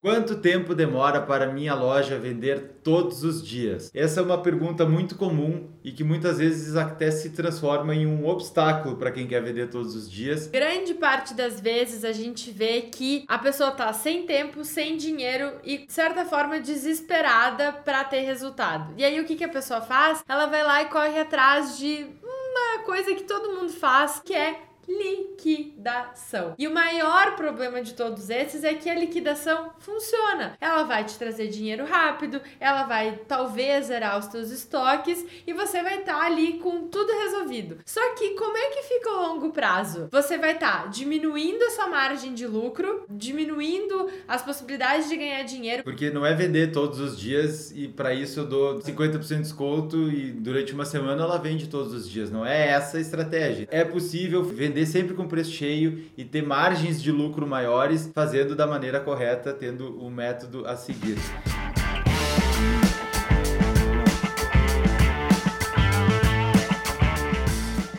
Quanto tempo demora para minha loja vender todos os dias? Essa é uma pergunta muito comum e que muitas vezes até se transforma em um obstáculo para quem quer vender todos os dias. Grande parte das vezes a gente vê que a pessoa tá sem tempo, sem dinheiro e de certa forma desesperada para ter resultado. E aí o que, que a pessoa faz? Ela vai lá e corre atrás de uma coisa que todo mundo faz, que é liquidação. E o maior problema de todos esses é que a liquidação funciona. Ela vai te trazer dinheiro rápido, ela vai talvez zerar os teus estoques e você vai estar tá ali com tudo resolvido. Só que como é que fica o longo prazo? Você vai estar tá diminuindo a sua margem de lucro, diminuindo as possibilidades de ganhar dinheiro. Porque não é vender todos os dias e para isso eu dou 50% de desconto e durante uma semana ela vende todos os dias. Não é essa a estratégia. É possível vender vender sempre com preço cheio e ter margens de lucro maiores, fazendo da maneira correta, tendo o método a seguir.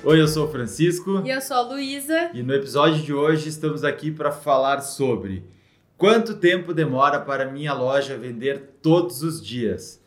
Oi, eu sou o Francisco. E eu sou a Luísa. E no episódio de hoje estamos aqui para falar sobre quanto tempo demora para minha loja vender todos os dias.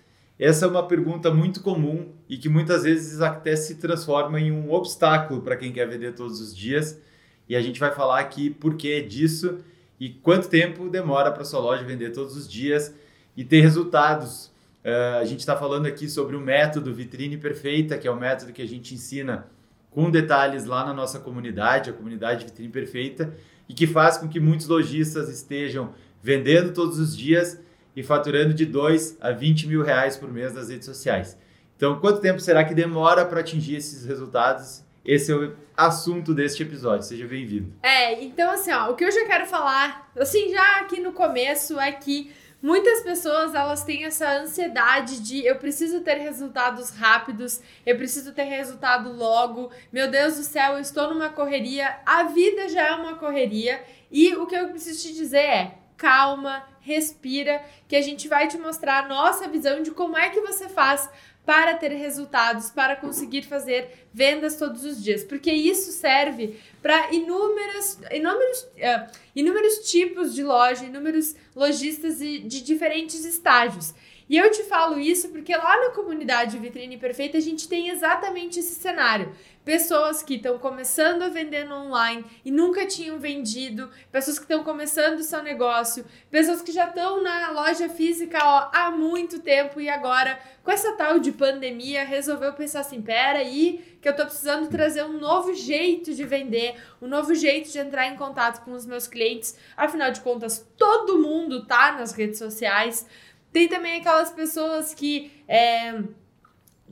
Essa é uma pergunta muito comum e que muitas vezes até se transforma em um obstáculo para quem quer vender todos os dias. E a gente vai falar aqui por que disso e quanto tempo demora para sua loja vender todos os dias e ter resultados. Uh, a gente está falando aqui sobre o método Vitrine Perfeita, que é o método que a gente ensina com detalhes lá na nossa comunidade, a comunidade Vitrine Perfeita, e que faz com que muitos lojistas estejam vendendo todos os dias e faturando de 2 a 20 mil reais por mês nas redes sociais. Então, quanto tempo será que demora para atingir esses resultados? Esse é o assunto deste episódio. Seja bem-vindo. É, então assim, ó, o que eu já quero falar, assim, já aqui no começo é que muitas pessoas elas têm essa ansiedade de eu preciso ter resultados rápidos, eu preciso ter resultado logo. Meu Deus do céu, eu estou numa correria. A vida já é uma correria e o que eu preciso te dizer é calma, respira, que a gente vai te mostrar a nossa visão de como é que você faz para ter resultados, para conseguir fazer vendas todos os dias, porque isso serve para inúmeros, inúmeros, uh, inúmeros tipos de loja, inúmeros lojistas de, de diferentes estágios. E eu te falo isso porque lá na comunidade Vitrine Perfeita a gente tem exatamente esse cenário. Pessoas que estão começando a vender no online e nunca tinham vendido, pessoas que estão começando o seu negócio, pessoas que já estão na loja física ó, há muito tempo e agora, com essa tal de pandemia, resolveu pensar assim: pera aí, que eu tô precisando trazer um novo jeito de vender, um novo jeito de entrar em contato com os meus clientes. Afinal de contas, todo mundo tá nas redes sociais. Tem também aquelas pessoas que. É,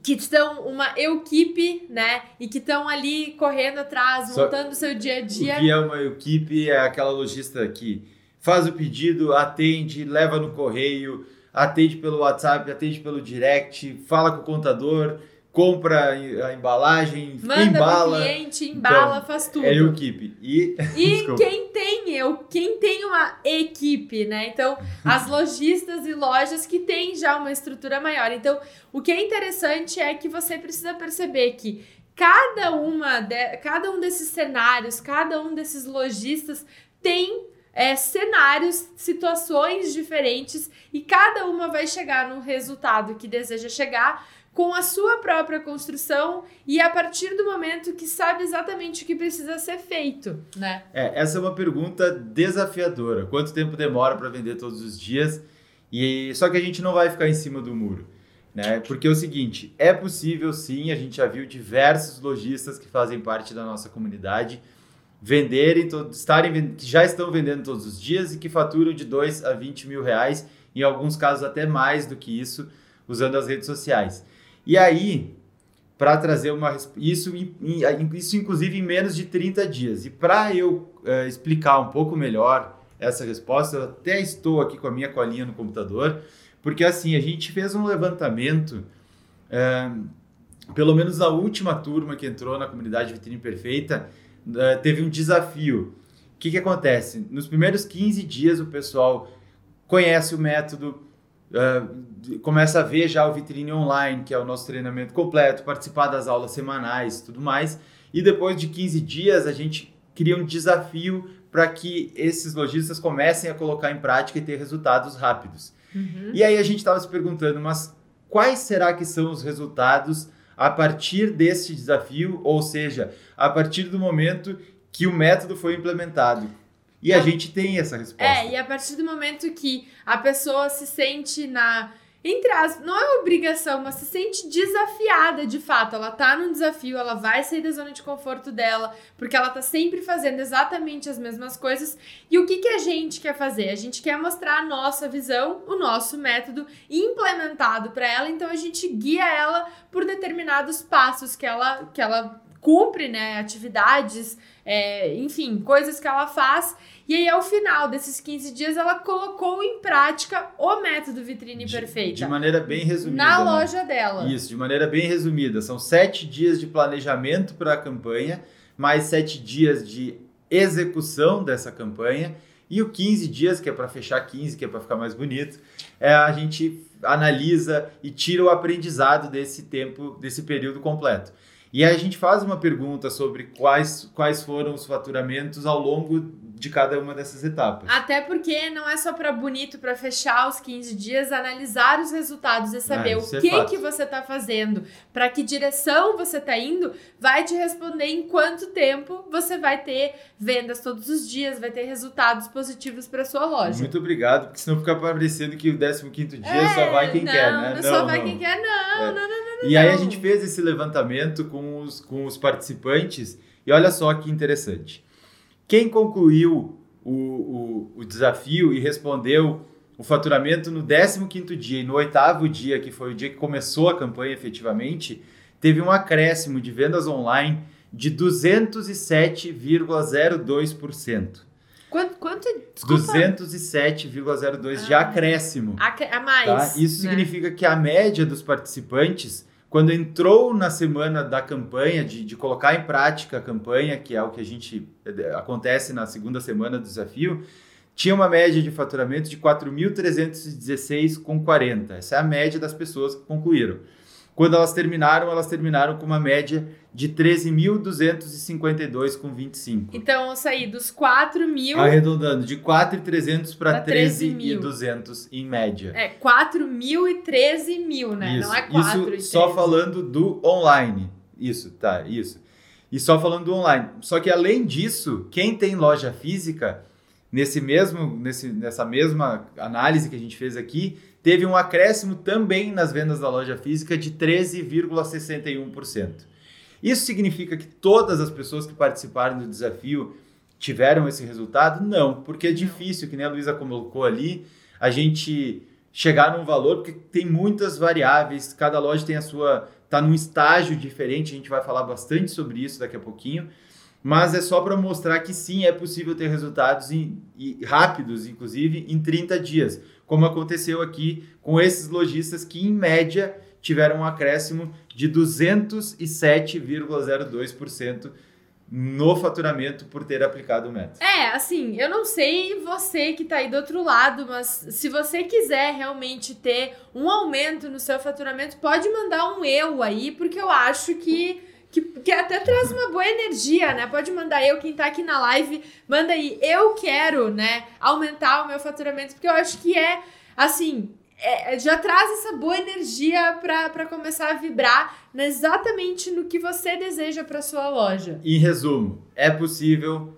que estão uma equipe, né? E que estão ali correndo atrás, montando o seu dia a dia. O que é uma equipe? É aquela lojista que faz o pedido, atende, leva no correio, atende pelo WhatsApp, atende pelo direct, fala com o contador, compra a embalagem, Manda embala. Manda cliente, embala, então, faz tudo. É equipe. E, e quem tem eu, quem tem uma equipe, né? Então, as lojistas e lojas que têm já uma estrutura maior. Então, o que é interessante é que você precisa perceber que cada uma de, cada um desses cenários, cada um desses lojistas tem é, cenários, situações diferentes e cada uma vai chegar no resultado que deseja chegar com a sua própria construção e a partir do momento que sabe exatamente o que precisa ser feito, né? É, essa é uma pergunta desafiadora. Quanto tempo demora para vender todos os dias? E só que a gente não vai ficar em cima do muro, né? Porque é o seguinte, é possível sim, a gente já viu diversos lojistas que fazem parte da nossa comunidade venderem, estarem, que já estão vendendo todos os dias e que faturam de 2 a 20 mil reais, em alguns casos até mais do que isso, usando as redes sociais. E aí, para trazer uma isso isso inclusive em menos de 30 dias. E para eu uh, explicar um pouco melhor essa resposta, eu até estou aqui com a minha colinha no computador, porque assim, a gente fez um levantamento uh, pelo menos na última turma que entrou na comunidade Vitrine Perfeita, uh, teve um desafio. O que, que acontece? Nos primeiros 15 dias o pessoal conhece o método, Uh, começa a ver já o Vitrine Online, que é o nosso treinamento completo, participar das aulas semanais e tudo mais. E depois de 15 dias, a gente cria um desafio para que esses lojistas comecem a colocar em prática e ter resultados rápidos. Uhum. E aí a gente estava se perguntando, mas quais será que são os resultados a partir deste desafio, ou seja, a partir do momento que o método foi implementado? E a gente tem essa resposta. É, e a partir do momento que a pessoa se sente na. Entre as. Não é obrigação, mas se sente desafiada de fato. Ela tá num desafio, ela vai sair da zona de conforto dela, porque ela tá sempre fazendo exatamente as mesmas coisas. E o que, que a gente quer fazer? A gente quer mostrar a nossa visão, o nosso método implementado para ela, então a gente guia ela por determinados passos que ela, que ela cumpre, né? Atividades, é, enfim, coisas que ela faz. E aí, ao final desses 15 dias, ela colocou em prática o método vitrine De- perfeita. De maneira bem resumida. na né? loja dela. Isso, de maneira bem resumida. São sete dias de planejamento para a campanha, mais sete dias de execução dessa campanha e o 15 dias, que é para fechar 15, que é para ficar mais bonito, é, a gente analisa e tira o aprendizado desse tempo, desse período completo. E aí a gente faz uma pergunta sobre quais, quais foram os faturamentos ao longo de cada uma dessas etapas. Até porque não é só pra bonito, pra fechar os 15 dias, analisar os resultados e saber Ah, o isso é que que você tá fazendo, pra que direção você tá indo, vai te responder em quanto tempo você vai ter vendas todos os dias, vai ter resultados positivos pra sua loja. Muito obrigado, porque senão fica parecendo que o 15 dia É, só vai quem não, quer, né? Não, só vai quem quer, não, É. não, não, não. E aí a gente fez esse levantamento com os, com os participantes e olha só que interessante. Quem concluiu o, o, o desafio e respondeu o faturamento no 15º dia e no oitavo dia, que foi o dia que começou a campanha efetivamente, teve um acréscimo de vendas online de 207,02%. Quanto, quanto desculpa, 207,02% de Ah. acréscimo. a, a mais, Tá? Isso né? significa que a média dos participantes, quando entrou na semana da campanha, de, de colocar em prática a campanha, que é o que a gente eh, acontece na segunda semana do desafio, tinha uma média de faturamento de 4.316,40. Essa é a média das pessoas que concluíram. Quando elas terminaram, elas terminaram com uma média de 13.252,25. Então eu saí dos 4 mil. Arredondando, de 4.300 para Pra 13.200 em média. É, 4 mil e 13 mil, né? Isso, Não é 4 isso só 13. falando do online. Isso, tá, isso. E só falando do online. Só que além disso, quem tem loja física, nesse mesmo, nesse, nessa mesma análise que a gente fez aqui, teve um acréscimo também nas vendas da loja física de 13,61%. Isso significa que todas as pessoas que participaram do desafio tiveram esse resultado? Não, porque é difícil, que nem a Luísa colocou ali, a gente chegar num valor, porque tem muitas variáveis, cada loja tem a sua, tá num estágio diferente, a gente vai falar bastante sobre isso daqui a pouquinho, mas é só para mostrar que sim, é possível ter resultados em- e rápidos, inclusive em 30 dias, como aconteceu aqui com esses lojistas que em média tiveram um acréscimo de 207,02% no faturamento por ter aplicado o método. É, assim, eu não sei você que tá aí do outro lado, mas se você quiser realmente ter um aumento no seu faturamento, pode mandar um eu aí, porque eu acho que, que, que até traz uma boa energia, né? Pode mandar eu, quem tá aqui na live, manda aí, eu quero, né, aumentar o meu faturamento, porque eu acho que é, assim, é, já traz essa boa energia pra começar a vibrar exatamente no que você deseja pra sua loja. Em resumo, é possível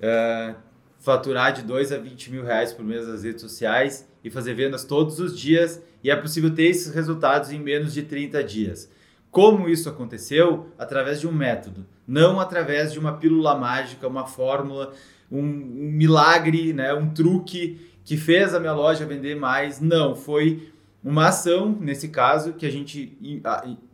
é, faturar de 2 a 20 mil reais por mês nas redes sociais e fazer vendas todos os dias e é possível ter esses resultados em menos de 30 dias. Como isso aconteceu? Através de um método, não através de uma pílula mágica, uma fórmula, um, um milagre, né, um truque que fez a minha loja vender mais. Não, foi uma ação, nesse caso, que a gente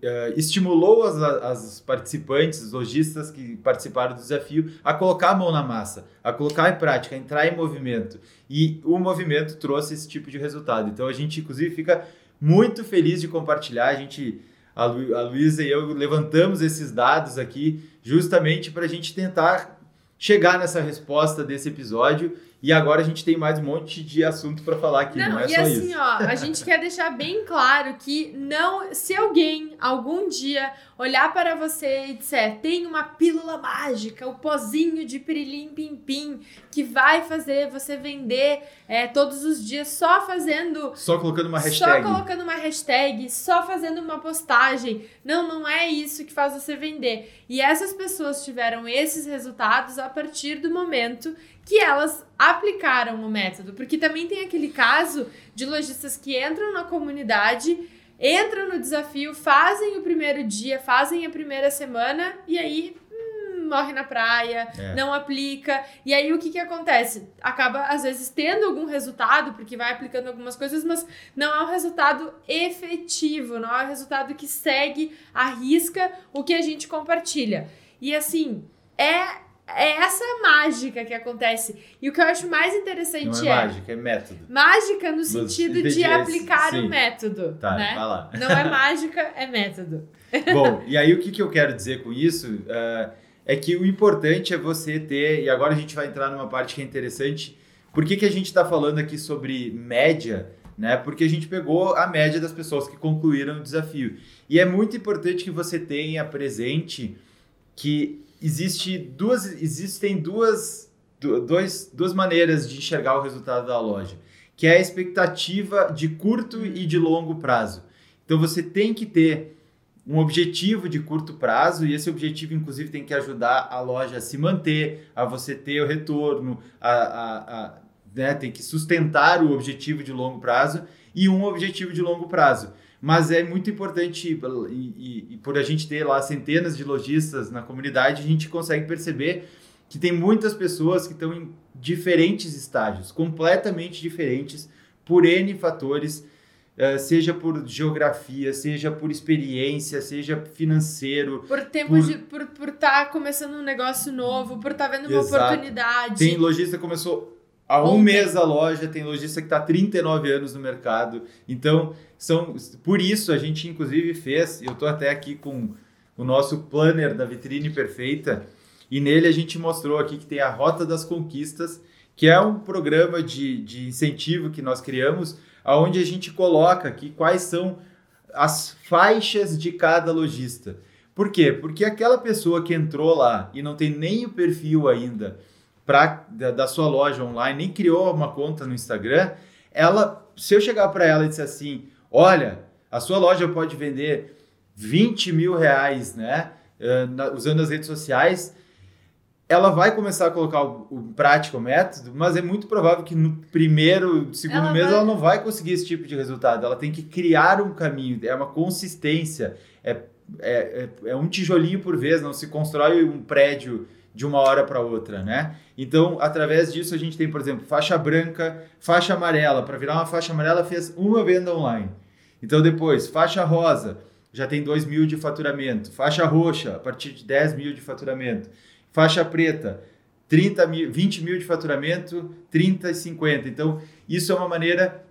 eh, estimulou as, as participantes, os lojistas que participaram do desafio, a colocar a mão na massa, a colocar em prática, a entrar em movimento. E o movimento trouxe esse tipo de resultado. Então a gente, inclusive, fica muito feliz de compartilhar. A gente, a, Lu, a Luísa e eu levantamos esses dados aqui justamente para a gente tentar chegar nessa resposta desse episódio E agora a gente tem mais um monte de assunto para falar aqui, não, não é e só assim, isso. ó, a gente quer deixar bem claro que não, se alguém algum dia olhar para você e disser, tem uma pílula mágica, o pozinho de pirilim pim pim, que vai fazer você vender é, todos os dias só fazendo... Só colocando uma hashtag. Só colocando uma hashtag, só fazendo uma postagem. Não, não é isso que faz você vender. E essas pessoas tiveram esses resultados a partir do momento que elas aplicaram o método. Porque também tem aquele caso de lojistas que entram na comunidade, entram no desafio, fazem o primeiro dia, fazem a primeira semana e aí hum, morre na praia, é. não aplica. E aí o que, que acontece? Acaba, às vezes, tendo algum resultado, porque vai aplicando algumas coisas, mas não é um resultado efetivo, não é um resultado que segue a risca o que a gente compartilha. E assim, é é essa mágica que acontece. E o que eu acho mais interessante não é, é mágica, é método. Mágica no sentido de aplicar o método. Tá, né? vai lá. Não é mágica, é método. Bom, e aí o que, que eu quero dizer com isso uh, é que o importante é você ter, e agora a gente vai entrar numa parte que é interessante. Por que, que a gente está falando aqui sobre média? Né? Porque a gente pegou a média das pessoas que concluíram o desafio. E é muito importante que você tenha presente que existe duas, existem duas, dois, duas maneiras de enxergar o resultado da loja, que é a expectativa de curto e de longo prazo. Então você tem que ter um objetivo de curto prazo e esse objetivo, inclusive, tem que ajudar a loja a se manter, a você ter o retorno, a, a, a né, tem que sustentar o objetivo de longo prazo e um objetivo de longo prazo. Mas é muito importante, e, e, e, por a gente ter lá centenas de lojistas na comunidade, a gente consegue perceber que tem muitas pessoas que estão em diferentes estágios, completamente diferentes, por N fatores, uh, seja por geografia, seja por experiência, seja financeiro. Por tempo por... de. por estar tá começando um negócio novo, por estar tá vendo uma Exato. oportunidade. Tem lojista que começou há um mês a loja, tem lojista que está 39 anos no mercado. Então, são por isso a gente inclusive fez, eu estou até aqui com o nosso planner da vitrine perfeita, e nele a gente mostrou aqui que tem a Rota das Conquistas, que é um programa de, de incentivo que nós criamos, aonde a gente coloca aqui quais são as faixas de cada lojista. Por quê? Porque aquela pessoa que entrou lá e não tem nem o perfil ainda, pra, da, da sua loja online, nem criou uma conta no Instagram, ela, se eu chegar para ela e disser assim, olha, a sua loja pode vender 20 mil reais, né, usando as redes sociais, ela vai começar a colocar o, o prático o método, mas é muito provável que no primeiro, segundo ela mês vai... ela não vai conseguir esse tipo de resultado. Ela tem que criar um caminho, é uma consistência, é, é, é, é um tijolinho por vez, não se constrói um prédio de uma hora para outra, né? Então, através disso, a gente tem, por exemplo, faixa branca, faixa amarela. Para virar uma faixa amarela, fez uma venda online. Então, depois, faixa rosa, já tem 2 mil de faturamento. Faixa roxa, a partir de 10 mil de faturamento. Faixa preta, 30 mil, 20 mil de faturamento, 30 e 50. Então, isso é uma maneira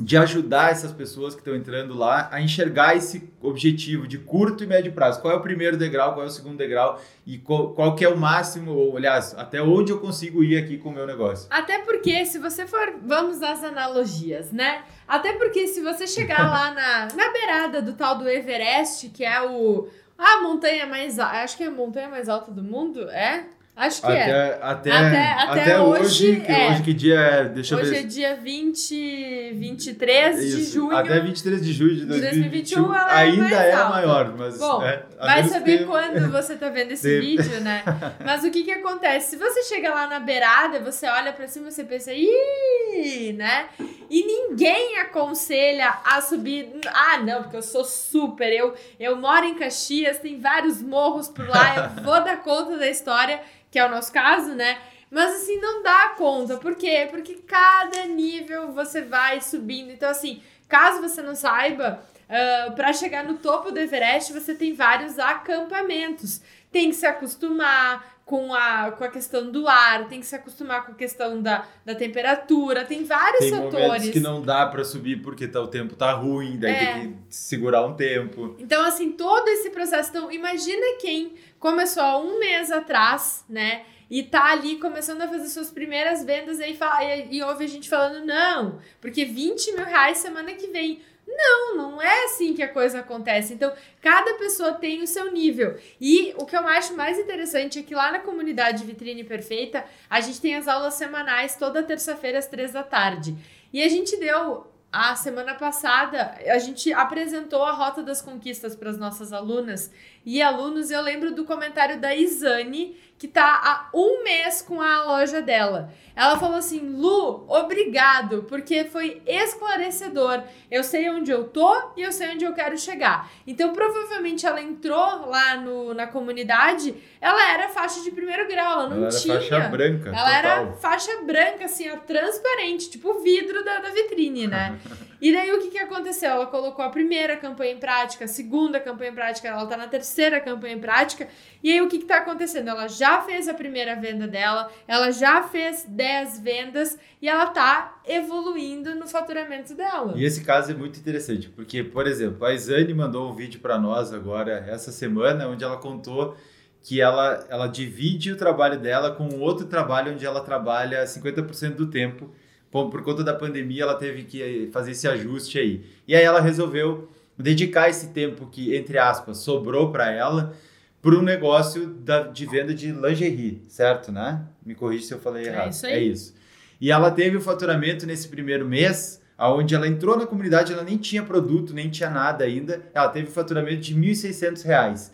de ajudar essas pessoas que estão entrando lá a enxergar esse objetivo de curto e médio prazo. Qual é o primeiro degrau, qual é o segundo degrau e qual, qual que é o máximo, ou aliás, até onde eu consigo ir aqui com o meu negócio. Até porque se você for, vamos às analogias, né? Até porque se você chegar lá na, na beirada do tal do Everest, que é o a montanha mais, acho que é a montanha mais alta do mundo, é? Acho que até, é. Até, até, até, até hoje, hoje, que, é. hoje que dia é? Deixa hoje eu ver. Hoje é dia 20, 23 Isso. de junho. Até 23 de junho de 2021, 2021 ainda é, a maior, mas... Bom, é, vai saber que... quando você tá vendo esse vídeo, né? Mas o que que acontece? Se você chega lá na beirada, você olha pra cima e você pensa, ih, né? E ninguém aconselha a subir... Ah, não, porque eu sou super, eu, eu moro em Caxias, tem vários morros por lá, eu vou dar conta da história que é o nosso caso, né? Mas assim, não dá conta. Por quê? Porque cada nível você vai subindo. Então, assim, caso você não saiba, uh, ah, para chegar no topo do Everest, você tem vários acampamentos. Tem que se acostumar com a, com a questão do ar, tem que se acostumar com a questão da, da temperatura, tem vários tem fatores. Momentos que não dá para subir porque tá, o tempo tá ruim, daí é. tem que segurar um tempo. Então, assim, todo esse processo. Então, imagina quem começou há um mês atrás, né? e tá ali começando a fazer suas primeiras vendas e, aí fala, e, e ouve a gente falando, não, porque 20 mil reais semana que vem. Não, não é assim que a coisa acontece. Então, cada pessoa tem o seu nível. E o que eu acho mais interessante é que lá na comunidade Vitrine Perfeita, a gente tem as aulas semanais toda terça-feira às três da tarde. E a gente deu a semana passada, a gente apresentou a Rota das Conquistas para as nossas alunas e alunos. Eu lembro do comentário da Isane, que tá há um mês com a loja dela. Ela falou assim: Lu, obrigado, porque foi esclarecedor. Eu sei onde eu tô e eu sei onde eu quero chegar. Então, provavelmente, ela entrou lá no, na comunidade, ela era faixa de primeiro grau, ela não ela tinha. Era faixa branca. Ela total. era faixa branca, assim, ó, transparente, tipo o vidro da, da vitrine, né? e daí o que, que aconteceu? Ela colocou a primeira campanha em prática, a segunda campanha em prática, ela tá na terceira campanha em prática. E aí o que, que tá acontecendo? Ela já fez a primeira venda dela, ela já fez 10 vendas e ela tá evoluindo no faturamento dela. E esse caso é muito interessante, porque, por exemplo, a Isane mandou um vídeo para nós agora, essa semana, onde ela contou que ela, ela divide o trabalho dela com outro trabalho onde ela trabalha 50% do tempo. Bom, por conta da pandemia, ela teve que fazer esse ajuste aí. E aí ela resolveu dedicar esse tempo que, entre aspas, sobrou para ela para um negócio da, de venda de lingerie, certo, né? Me corrija se eu falei errado. É isso aí. É isso. E ela teve o faturamento nesse primeiro mês, aonde ela entrou na comunidade, ela nem tinha produto, nem tinha nada ainda. Ela teve o faturamento de R$ 1.600.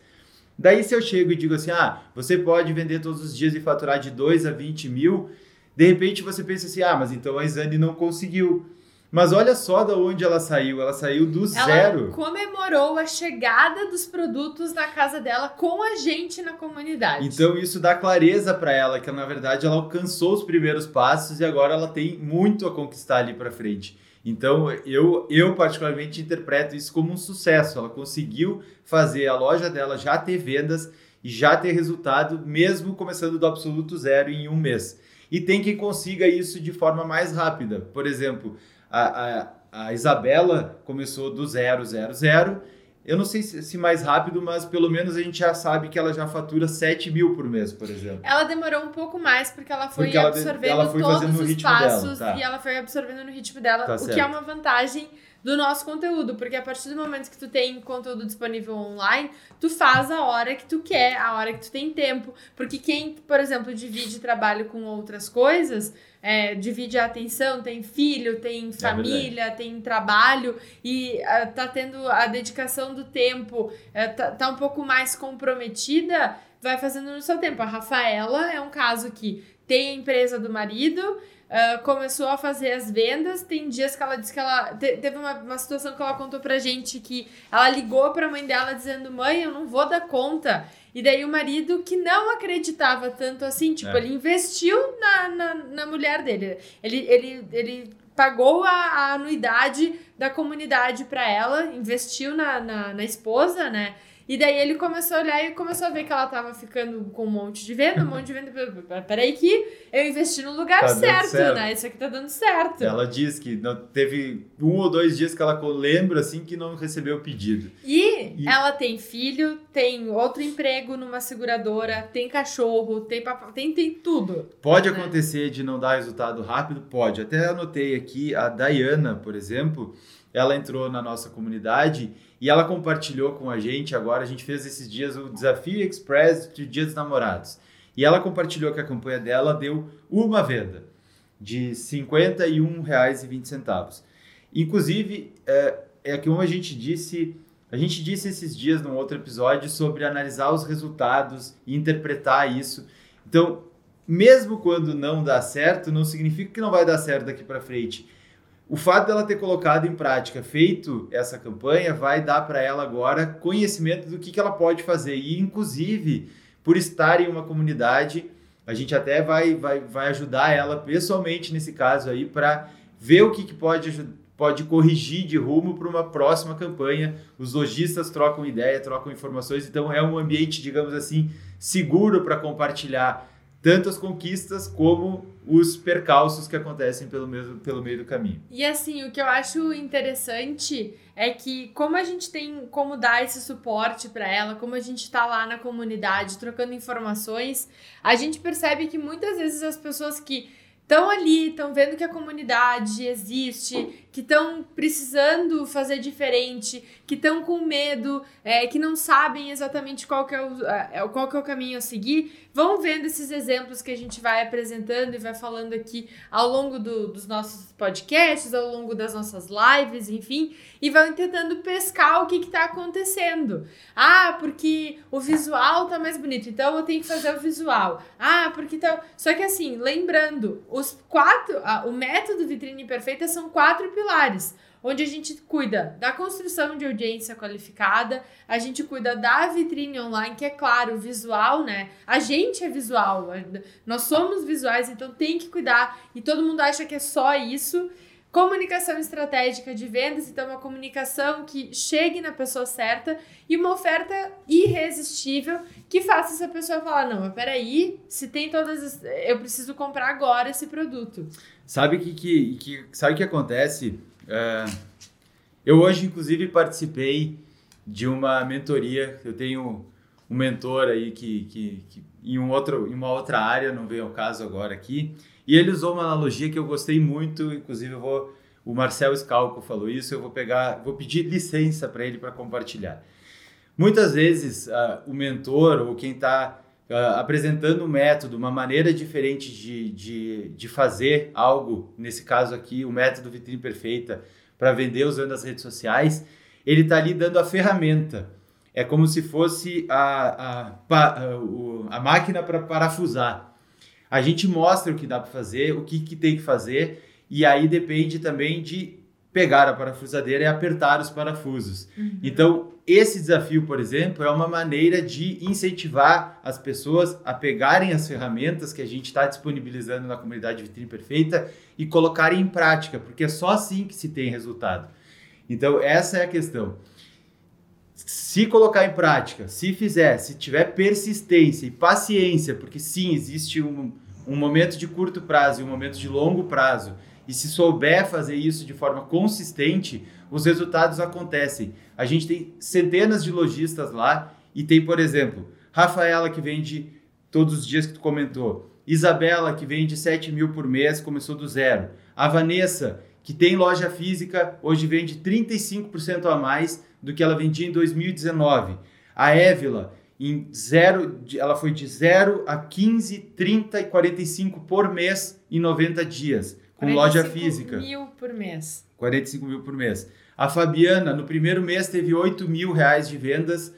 Daí se eu chego e digo assim, ah, você pode vender todos os dias e faturar de 2 a 20 mil, de repente você pensa assim, ah, mas então a Isane não conseguiu. Mas olha só da onde ela saiu. Ela saiu do ela zero. comemorou a chegada dos produtos na casa dela com a gente na comunidade. Então isso dá clareza para ela que na verdade ela alcançou os primeiros passos e agora ela tem muito a conquistar ali para frente. Então eu eu particularmente interpreto isso como um sucesso. Ela conseguiu fazer a loja dela já ter vendas e já ter resultado mesmo começando do absoluto zero em um mês. E tem quem consiga isso de forma mais rápida. Por exemplo, a, a, a Isabela começou do zero, zero, zero. Eu não sei se, se, mais rápido, mas pelo menos a gente já sabe que ela já fatura 7 mil por mês, por exemplo. Ela demorou um pouco mais porque ela foi porque absorvendo ela, ela foi todos os passos dela, tá. e ela foi absorvendo no ritmo dela, tá o certo. que é uma vantagem do nosso conteúdo, porque a partir do momento que tu tem conteúdo disponível online, tu faz a hora que tu quer, a hora que tu tem tempo, porque quem, por exemplo, divide trabalho com outras coisas, é, divide a atenção, tem filho, tem é família, é tem trabalho e uh, tá tendo a dedicação do tempo, uh, tá, tá um pouco mais comprometida, vai fazendo no seu tempo. A Rafaela é um caso que tem a empresa do marido, Uh, começou a fazer as vendas. Tem dias que ela disse que ela. Te, teve uma, uma situação que ela contou pra gente que ela ligou pra mãe dela dizendo: Mãe, eu não vou dar conta. E daí o marido, que não acreditava tanto assim, tipo, é. ele investiu na, na, na, mulher dele. Ele, ele, ele pagou a, a anuidade da comunidade pra ela, investiu na, na, na esposa, né? E daí ele começou a olhar e começou a ver que ela tava ficando com um monte de venda, um monte de venda. Peraí que eu investi no lugar tá certo, certo, né? Isso aqui tá dando certo. Ela diz que não, teve um ou dois dias que ela lembra, assim, que não recebeu o pedido. E, e, ela tem filho, tem outro emprego numa seguradora, tem cachorro, tem papai, tem, tem tudo. Pode né? acontecer de não dar resultado rápido? Pode. Até anotei aqui a Dayana, por exemplo, ela entrou na nossa comunidade e ela compartilhou com a gente agora, a gente fez esses dias o Desafio Express de Dia dos Namorados. E ela compartilhou que a campanha dela deu uma venda de R$ 51,20. Inclusive, é, é como a gente disse, a gente disse esses dias num outro episódio sobre analisar os resultados e interpretar isso. Então, mesmo quando não dá certo, não significa que não vai dar certo daqui para frente o fato dela ter colocado em prática, feito essa campanha, vai dar para ela agora conhecimento do que, que ela pode fazer. E, inclusive, por estar em uma comunidade, a gente até vai, vai, vai ajudar ela pessoalmente nesse caso aí para ver o que, que pode, pode corrigir de rumo para uma próxima campanha. Os lojistas trocam ideia, trocam informações, então é um ambiente, digamos assim, seguro para compartilhar tanto as conquistas como os percalços que acontecem pelo, mesmo, pelo meio do caminho. E assim, o que eu acho interessante é que como a gente tem como dar esse suporte para ela, como a gente está lá na comunidade trocando informações, a gente percebe que muitas vezes as pessoas que estão ali, estão vendo que a comunidade existe, que estão precisando fazer diferente, que estão com medo, é, que não sabem exatamente qual que é, o, é, qual que é o caminho a seguir, vão vendo esses exemplos que a gente vai apresentando e vai falando aqui ao longo do, dos nossos podcasts, ao longo das nossas lives, enfim, e vão tentando pescar o que está acontecendo. Ah, porque o visual tá mais bonito, então eu tenho que fazer o visual. Ah, porque tá. Só que assim, lembrando, os quatro. O método vitrine perfeita são quatro pilares onde a gente cuida da construção de audiência qualificada, a gente cuida da vitrine online, que é claro, visual, né? A gente é visual, nós somos visuais, então tem que cuidar, e todo mundo acha que é só isso. Comunicação estratégica de vendas, então uma comunicação que chegue na pessoa certa e uma oferta irresistível que faça essa pessoa falar: não, mas peraí, se tem todas. As... Eu preciso comprar agora esse produto. Sabe que, que, que sabe o que acontece? É, eu hoje, inclusive, participei de uma mentoria. Eu tenho um mentor aí que, que, que em, um outro, em uma outra área, não veio ao caso agora aqui, e ele usou uma analogia que eu gostei muito, inclusive eu vou, o Marcel Scalco falou isso, eu vou pegar, vou pedir licença para ele para compartilhar. Muitas vezes uh, o mentor ou quem está uh, apresentando um método, uma maneira diferente de, de, de fazer algo, nesse caso aqui, o método Vitrine Perfeita, para vender usando as redes sociais, ele está ali dando a ferramenta. É como se fosse a, a, a, máquina para parafusar. A gente mostra o que dá para fazer, o que, que tem que fazer, e aí depende também de pegar a parafusadeira e apertar os parafusos. Uhum. Então, esse desafio, por exemplo, é uma maneira de incentivar as pessoas a pegarem as ferramentas que a gente está disponibilizando na comunidade Vitrine Perfeita e colocarem em prática, porque é só assim que se tem resultado. Então, essa é a questão. Se colocar em prática, se fizer, se tiver persistência e paciência, porque sim, existe um, um momento de curto prazo e um momento de longo prazo, e se souber fazer isso de forma consistente, os resultados acontecem. A gente tem centenas de lojistas lá e tem, por exemplo, Rafaela que vende todos os dias que tu comentou, Isabela que vende 7 mil por mês, começou do zero, a Vanessa que tem loja física, hoje vende 35% a mais do que ela vendia em 2019. A Évila, em zero, ela foi de 0 a 15, 30 e 45 por mês em 90 dias com loja física. mil por mês. 45 mil por mês. A Fabiana, no primeiro mês, teve 8 mil reais de vendas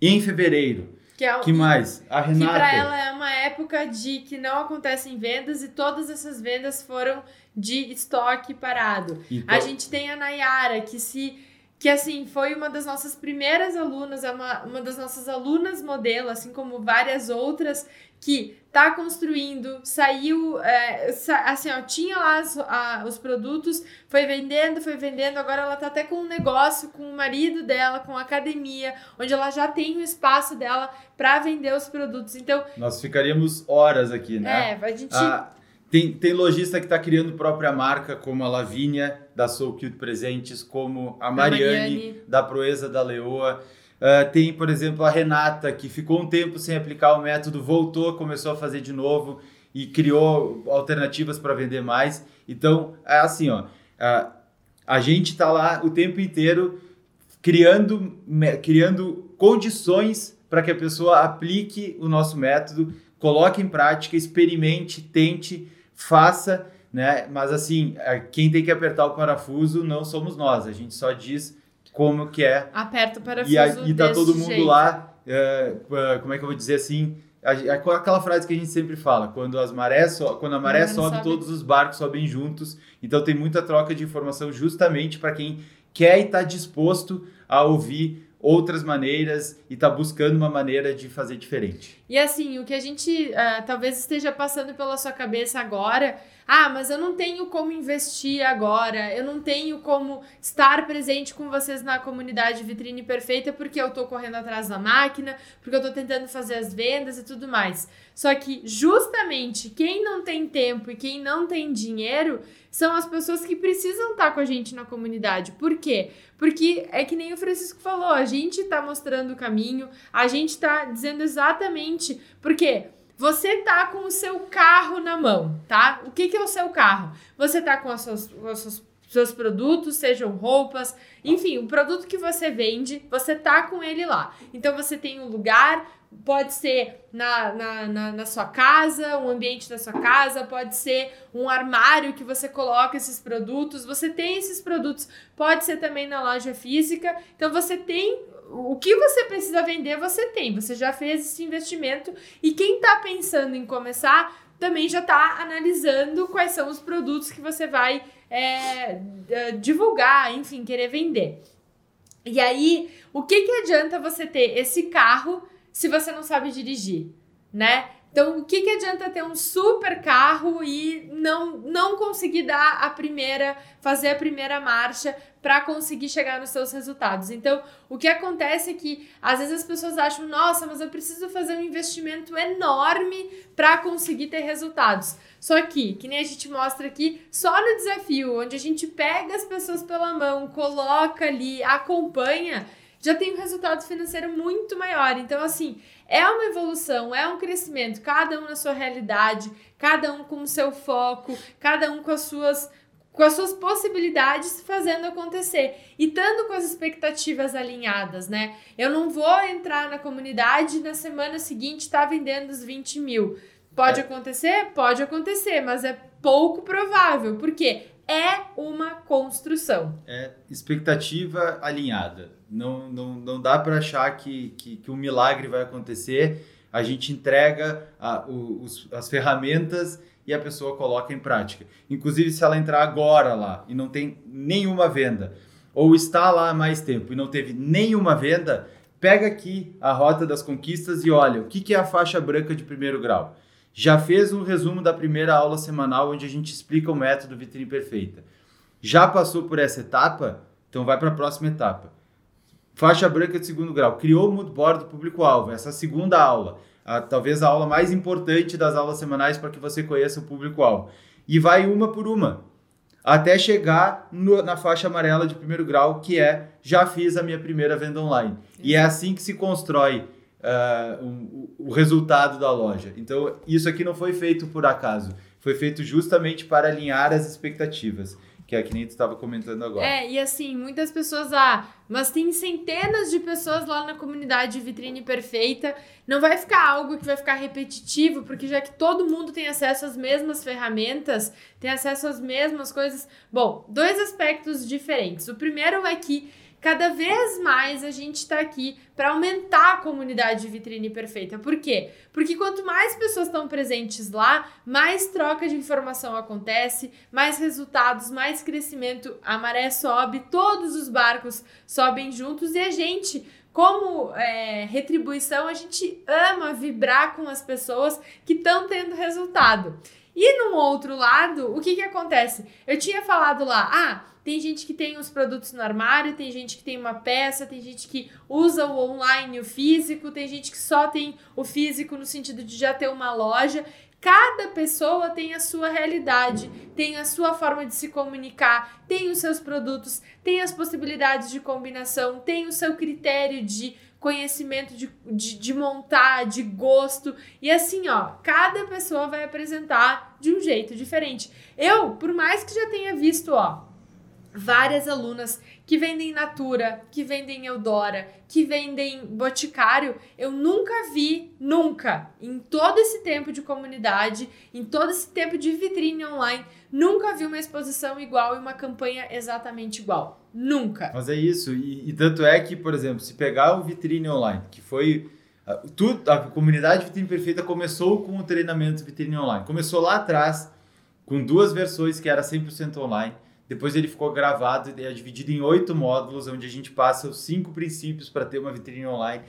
em fevereiro. Que, é, que mais? A Renata. Que para ela é uma época de que não acontecem vendas e todas essas vendas foram de estoque parado. Então... A gente tem a Nayara, que se que assim foi uma das nossas primeiras alunas, é uma, uma das nossas alunas modelo, assim como várias outras que tá construindo, saiu, é, assim, ó, tinha lá as, a, os produtos, foi vendendo, foi vendendo, agora ela tá até com um negócio com o marido dela, com a academia, onde ela já tem o espaço dela para vender os produtos. Então, nós ficaríamos horas aqui, né? É, a gente ah, tem, tem lojista que está criando própria marca, como a Lavínia, da Soul Cute Presentes, como a Mariane, Mariane. da Proeza da Leoa. Uh, tem, por exemplo, a Renata, que ficou um tempo sem aplicar o método, voltou, começou a fazer de novo e criou alternativas para vender mais. Então, é assim, ó, uh, a gente está lá o tempo inteiro criando, criando condições para que a pessoa aplique o nosso método, coloque em prática, experimente, tente faça, né? Mas assim, é, quem tem que apertar o parafuso não somos nós, a gente só diz como que é. Aperta o parafuso e, a, e tá todo mundo jeito. lá, é, como é que eu vou dizer assim, aquela frase que a gente sempre fala, quando as marés so, quando a maré sobe, sobe, todos os barcos sobem juntos. Então tem muita troca de informação justamente para quem quer e está disposto a ouvir outras maneiras e está buscando uma maneira de fazer diferente. E assim, o que a gente uh, talvez esteja passando pela sua cabeça agora, Ah, mas eu não tenho como investir agora, eu não tenho como estar presente com vocês na comunidade Vitrine Perfeita porque eu tô correndo atrás da máquina, porque eu tô tentando fazer as vendas e tudo mais. Só que justamente quem não tem tempo e quem não tem dinheiro são as pessoas que precisam estar com a gente na comunidade. Por quê? Porque é que nem o Francisco falou, a gente tá mostrando o caminho, a gente tá dizendo exatamente porque você tá com o seu carro na mão, tá? O que, que é o seu carro? Você tá com, com os seus, seus produtos, sejam roupas, enfim, o produto que você vende, você tá com ele lá. Então você tem um lugar, pode ser na, na, na, na, sua casa, um ambiente da sua casa, pode ser um armário que você coloca esses produtos. Você tem esses produtos, pode ser também na loja física. Então você tem o que você precisa vender, você tem. Você já fez esse investimento e quem está pensando em começar também já está analisando quais são os produtos que você vai é, divulgar, enfim, querer vender. E aí, o que, que adianta você ter esse carro se você não sabe dirigir, né? Então, o que, que adianta ter um super carro e não, não conseguir dar a primeira, fazer a primeira marcha para conseguir chegar nos seus resultados? Então, o que acontece é que às vezes as pessoas acham, nossa, mas eu preciso fazer um investimento enorme para conseguir ter resultados. Só que, que nem a gente mostra aqui, só no desafio, onde a gente pega as pessoas pela mão, coloca ali, acompanha, já tem um resultado financeiro muito maior. Então, assim, é uma evolução, é um crescimento, cada um na sua realidade, cada um com o seu foco, cada um com as suas com as suas possibilidades fazendo acontecer e estando com as expectativas alinhadas, né? Eu não vou entrar na comunidade e na semana seguinte estar tá vendendo os 20 mil. Pode é. acontecer? Pode acontecer, mas é pouco provável. Por quê? É uma construção. É expectativa alinhada. Não, não, não dá para achar que, que, que um milagre vai acontecer. A gente entrega a, os, as ferramentas e a pessoa coloca em prática. Inclusive, se ela entrar agora lá e não tem nenhuma venda, ou está lá há mais tempo e não teve nenhuma venda, pega aqui a Rota das Conquistas e olha o que, que é a faixa branca de primeiro grau. Já fez um resumo da primeira aula semanal onde a gente explica o método Vitrine Perfeita. Já passou por essa etapa? Então vai para a próxima etapa. Faixa branca de segundo grau. Criou o mood board do público-alvo. Essa segunda aula. A, talvez a aula mais importante das aulas semanais para que você conheça o público-alvo. E vai uma por uma. Até chegar no, na faixa amarela de primeiro grau, que é já fiz a minha primeira venda online. E é assim que se constrói uh, o resultado da loja. Então, isso aqui não foi feito por acaso. Foi feito justamente para alinhar as expectativas que é que nem tu estava comentando agora. É, e assim, muitas pessoas, ah, mas tem centenas de pessoas lá na comunidade Vitrine Perfeita. Não vai ficar algo que vai ficar repetitivo, porque já que todo mundo tem acesso às mesmas ferramentas, tem acesso às mesmas coisas. Bom, dois aspectos diferentes. O primeiro é que cada vez mais a gente está aqui para aumentar a comunidade de vitrine perfeita. Por quê? Porque quanto mais pessoas estão presentes lá, mais troca de informação acontece, mais resultados, mais crescimento, a maré sobe, todos os barcos sobem juntos e a gente como é, retribuição, a gente ama vibrar com as pessoas que estão tendo resultado. E no outro lado, o que, que acontece? Eu tinha falado lá, ah, tem gente que tem os produtos no armário, tem gente que tem uma peça, tem gente que usa o online o físico, tem gente que só tem o físico no sentido de já ter uma loja. Cada pessoa tem a sua realidade, tem a sua forma de se comunicar, tem os seus produtos, tem as possibilidades de combinação, tem o seu critério de conhecimento de, de, de, montar, de gosto. E assim, ó, cada pessoa vai apresentar de um jeito diferente. Eu, por mais que já tenha visto, ó, várias alunas que vendem Natura, que vendem Eudora, que vendem Boticário. Eu nunca vi, nunca, em todo esse tempo de comunidade, em todo esse tempo de vitrine online, nunca vi uma exposição igual e uma campanha exatamente igual. Nunca. Mas é isso. E, e tanto é que, por exemplo, se pegar o vitrine online, que foi. Tudo, a comunidade Vitrine Perfeita começou com o treinamento Vitrine Online. Começou lá atrás, com duas versões que era 100% online depois ele ficou gravado e é dividido em oito módulos, onde a gente passa os cinco princípios para ter uma vitrine online.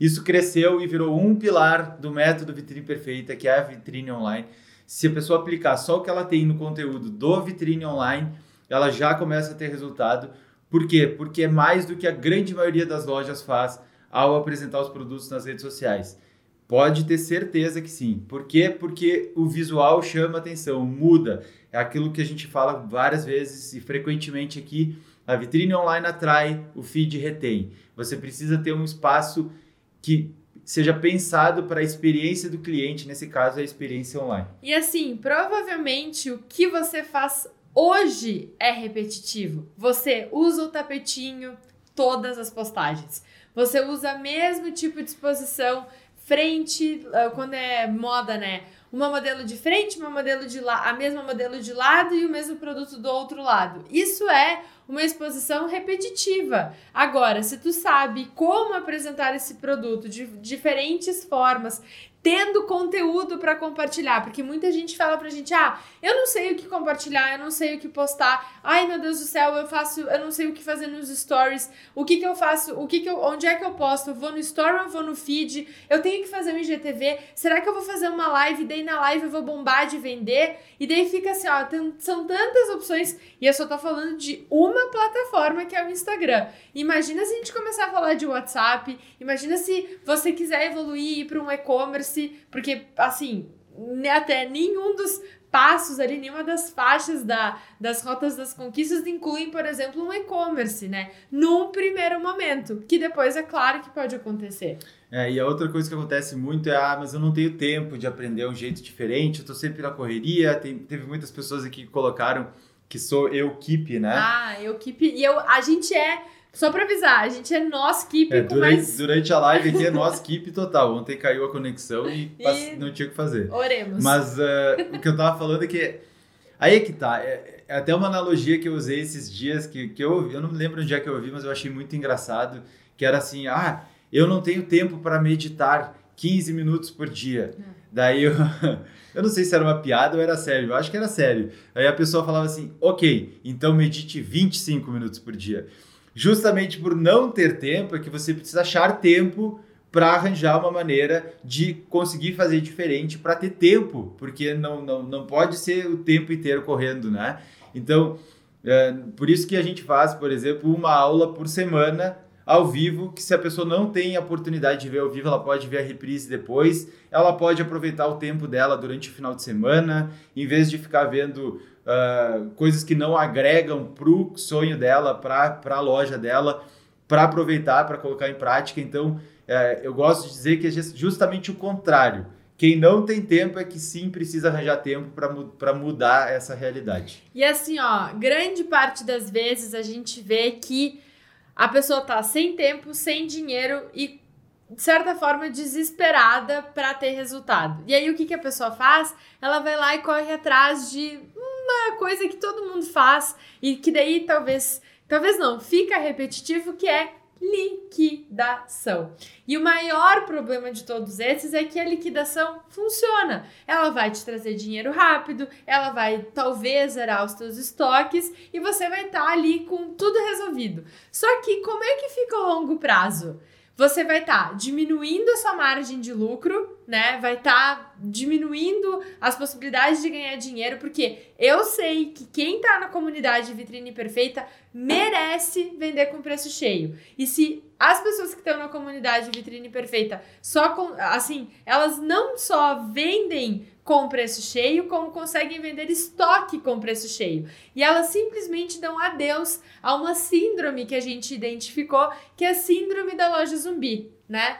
Isso cresceu e virou um pilar do método Vitrine Perfeita, que é a vitrine online. se a pessoa aplicar só o que ela tem no conteúdo do vitrine online, ela já começa a ter resultado. Por quê? Porque é mais do que a grande maioria das lojas faz ao apresentar os produtos nas redes sociais. Pode ter certeza que sim. Por quê? Porque o visual chama atenção, muda. É aquilo que a gente fala várias vezes e frequentemente aqui. A vitrine online atrai, o feed retém. Você precisa ter um espaço que seja pensado para a experiência do cliente, nesse caso a experiência online. E assim, provavelmente o que você faz hoje é repetitivo. Você usa o tapetinho todas as postagens. Você usa o mesmo tipo de exposição frente, ah, quando é moda, né? Uma modelo de frente, uma modelo de lá, a mesma modelo de lado e o mesmo produto do outro lado. Isso é uma exposição repetitiva. Agora, se tu sabe como apresentar esse produto de diferentes formas, tendo conteúdo para compartilhar, porque muita gente fala pra gente: "Ah, eu não sei o que compartilhar, eu não sei o que postar. Ai, meu Deus do céu, eu faço, eu não sei o que fazer nos stories. O que que eu faço? O que que eu, onde é que eu posto? Eu vou no story eu vou no feed? Eu tenho que fazer um IGTV? Será que eu vou fazer uma live e daí na live eu vou bombar de vender?" E daí fica assim, ó, são tantas opções e eu só tô falando de uma plataforma que é o Instagram. Imagina se a gente começar a falar de WhatsApp, imagina se você quiser evoluir ir para um e-commerce porque assim, até nenhum dos passos ali, nenhuma das faixas da, das rotas das conquistas incluem, por exemplo, um e-commerce, né? Num primeiro momento, que depois é claro que pode acontecer. É, e a outra coisa que acontece muito é, ah, mas eu não tenho tempo de aprender um jeito diferente, eu tô sempre na correria, tem, teve muitas pessoas aqui que colocaram que sou eu keep, né? Ah, eu keep, e eu, a gente é só pra avisar, a gente é nosso keep é, durante, mais... durante a live aqui é nosso keep total. Ontem caiu a conexão e, e... não tinha o que fazer. Oremos. Mas uh, o que eu tava falando é que. Aí é que tá. É, é, até uma analogia que eu usei esses dias, que, que eu, eu não me lembro onde é que eu ouvi, mas eu achei muito engraçado. Que era assim: ah, eu não tenho tempo para meditar 15 minutos por dia. Hum. Daí eu. Eu não sei se era uma piada ou era sério, eu acho que era sério. Aí a pessoa falava assim: ok, então medite 25 minutos por dia justamente por não ter tempo, é que você precisa achar tempo para arranjar uma maneira de conseguir fazer diferente para ter tempo, porque não, não, não pode ser o tempo inteiro correndo, né? Então, é, por isso que a gente faz, por exemplo, uma aula por semana ao vivo, que se a pessoa não tem a oportunidade de ver ao vivo, ela pode ver a reprise depois, ela pode aproveitar o tempo dela durante o final de semana, em vez de ficar vendo uh, coisas que não agregam para o sonho dela, para a loja dela, para aproveitar, para colocar em prática. Então, uh, eu gosto de dizer que é justamente o contrário. Quem não tem tempo é que sim precisa arranjar tempo para mudar essa realidade. E assim, ó, grande parte das vezes a gente vê que a pessoa tá sem tempo, sem dinheiro e de certa forma, desesperada para ter resultado. E aí, o que, que a pessoa faz? Ela vai lá e corre atrás de uma coisa que todo mundo faz e que daí talvez, talvez não, fica repetitivo, que é liquidação. E o maior problema de todos esses é que a liquidação funciona. Ela vai te trazer dinheiro rápido, ela vai talvez zerar os teus estoques e você vai estar tá ali com tudo resolvido. Só que como é que fica o longo prazo? você vai estar tá diminuindo a sua margem de lucro, né? Vai estar tá diminuindo as possibilidades de ganhar dinheiro, porque eu sei que quem tá na comunidade Vitrine Perfeita merece vender com preço cheio. E se as pessoas que estão na comunidade Vitrine Perfeita só com, assim, elas não só vendem com preço cheio, como conseguem vender estoque com preço cheio. E elas simplesmente dão adeus a uma síndrome que a gente identificou, que é a síndrome da loja zumbi, né?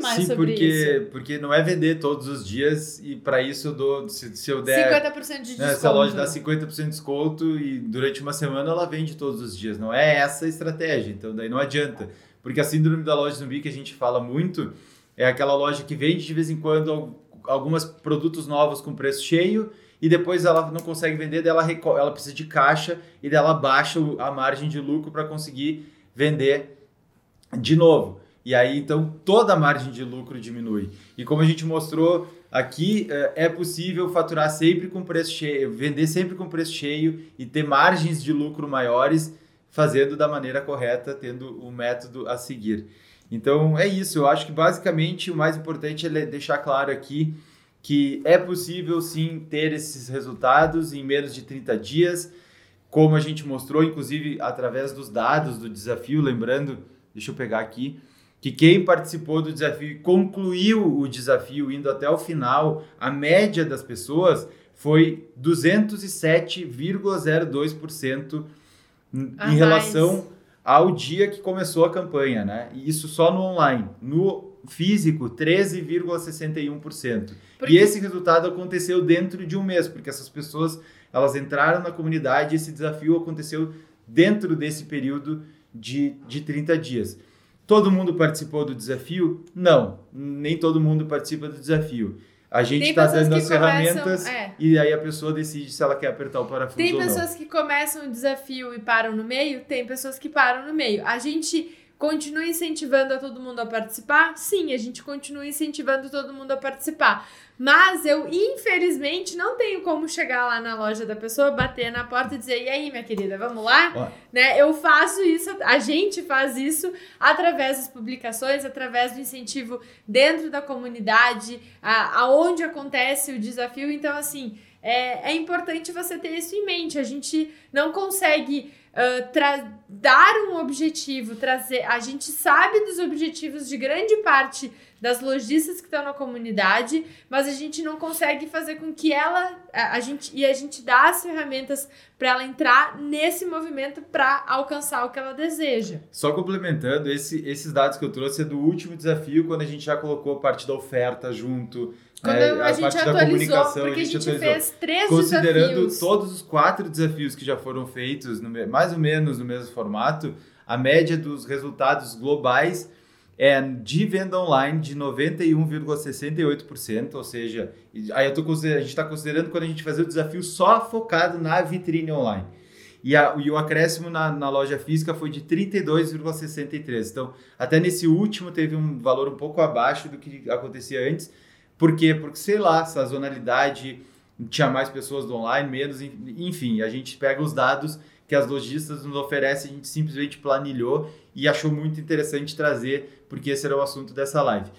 Fale Sim, sobre porque, isso. porque não é vender todos os dias e para isso eu dou, se, se eu der... 50% de desconto. Né, se a loja dá 50% de desconto e durante uma semana ela vende todos os dias. Não é essa a estratégia, então daí não adianta. Porque a síndrome da loja zumbi que a gente fala muito é aquela loja que vende de vez em quando alguns produtos novos com preço cheio e depois ela não consegue vender, ela, ela precisa de caixa e dela baixa a margem de lucro para conseguir vender de novo. E aí então toda a margem de lucro diminui. E como a gente mostrou aqui, é, é possível faturar sempre com preço cheio, vender sempre com preço cheio e ter margens de lucro maiores fazendo da maneira correta, tendo o método a seguir. Então é isso, eu acho que basicamente o mais importante é deixar claro aqui que é possível sim ter esses resultados em menos de 30 dias, como a gente mostrou, inclusive através dos dados do desafio. Lembrando, deixa eu pegar aqui, que quem participou do desafio e concluiu o desafio indo até o final, a média das pessoas foi 207,02% em A relação ao dia que começou a campanha, né? E isso só no online. No físico, 13,61%. Porque- E esse resultado aconteceu dentro de um mês, porque essas pessoas elas entraram na comunidade e esse desafio aconteceu dentro desse período de, de 30 dias. Todo mundo participou do desafio? Não, nem todo mundo participa do desafio. A gente Tem está dando as começam- ferramentas é. e aí a pessoa decide se ela quer apertar o parafuso Tem ou não. pessoas que começam o desafio e param no meio, tem pessoas que param no meio. A gente continua incentivando a todo mundo a participar? Sim, a gente continua incentivando todo mundo a participar. Mas eu, infelizmente, não tenho como chegar lá na loja da pessoa, bater na porta e dizer: e aí, minha querida, vamos lá? Né? Eu faço isso, a gente faz isso através das publicações, através do incentivo dentro da comunidade, a, aonde acontece o desafio. Então, assim, é, é importante você ter isso em mente. A gente não consegue tra- dar um objetivo, trazer. A gente sabe dos objetivos de grande parte das lojistas que estão na comunidade, mas a gente não consegue fazer com que ela a, a gente e a gente dá as ferramentas para ela entrar nesse movimento para alcançar o que ela deseja. Só complementando, esse- esses dados que eu trouxe é do último desafio, quando a gente já colocou a parte da oferta junto, Quando né, a, gente parte da atualizou, porque a gente, atualizou. fez três Considerando desafios. todos os quatro desafios que já foram feitos, no mais ou menos no mesmo formato, a média dos resultados globais é de venda online de 91,68%, ou seja, aí eu tô a gente está considerando quando a gente fazer o desafio só focado na vitrine online. E, a- e o acréscimo na, na loja física foi de 32,63%. Então, até nesse último teve um valor um pouco abaixo do que acontecia antes. Por quê? Porque, sei lá, sazonalidade, tinha mais pessoas do online, menos, en- enfim, a gente pega os dados que as lojistas nos oferecem, a gente simplesmente planilhou e achou muito interessante trazer, porque esse era o assunto dessa live.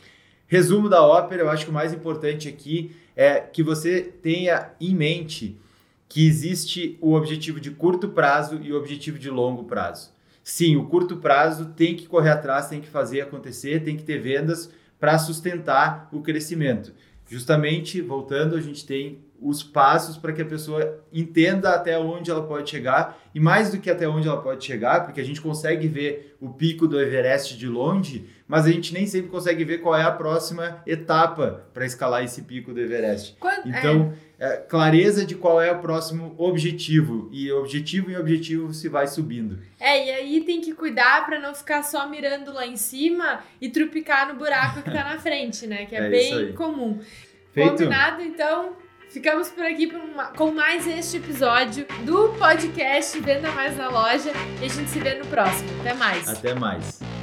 Resumo da ópera, eu acho que o mais importante aqui é que você tenha em mente que existe o objetivo de curto prazo e o objetivo de longo prazo. Sim, o curto prazo tem que correr atrás, tem que fazer acontecer, tem que ter vendas para sustentar o crescimento. Justamente, voltando, a gente tem os passos para que a pessoa entenda até onde ela pode chegar e mais do que até onde ela pode chegar, porque a gente consegue ver o pico do Everest de longe, mas a gente nem sempre consegue ver qual é a próxima etapa para escalar esse pico do Everest. Quando- é, Então, é, clareza de qual é o próximo objetivo e objetivo em objetivo se vai subindo. É, e aí tem que cuidar pra não ficar só mirando lá em cima e trupicar no buraco que tá na frente, né? Que é, É bem comum. Feito? Combinado? Então, ficamos por aqui com mais este episódio do podcast Venda Mais na Loja e a gente se vê no próximo. Até mais! Até mais.